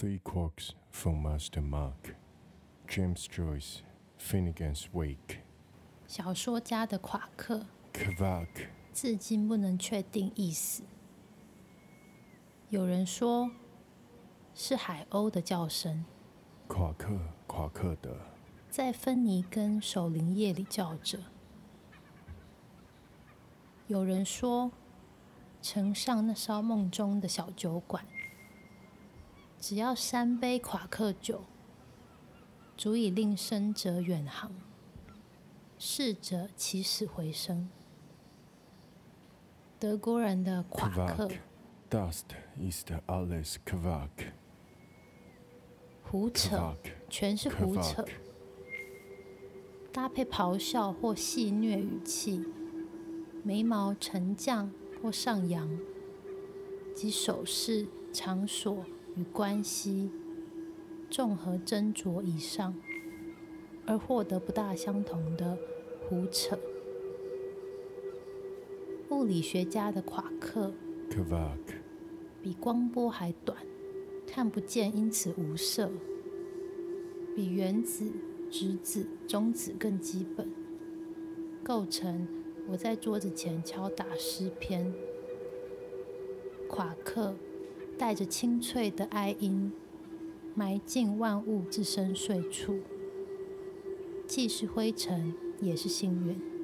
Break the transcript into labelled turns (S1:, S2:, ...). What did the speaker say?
S1: Three Quarks from Master Mark, James Joyce, Finnegan's Wake,
S2: 小说家的夸克
S1: ，（Kvark）
S2: 至今不能确定意思。有人说是海鸥的叫声，
S1: 夸克夸克的
S2: 在芬尼根守灵夜里叫着。有人说，乘上那艘梦中的小酒馆，只要三杯夸克酒，足以令生者远航，逝者起死回生。德国人的夸克
S1: Kvak, Dust ist alles Kvak,
S2: 胡扯全是胡扯。搭配咆哮或戏谑语气，眉毛沉降或上扬，及手势、场所与关系综合斟酌以上，而获得不大相同的胡扯。物理学家的夸克比光波还短，看不见，因此无色。比原子、质子、中子更基本，构成我在桌子前敲打诗篇。夸克带着清脆的哀音，埋进万物至深邃处，既是灰尘，也是幸运。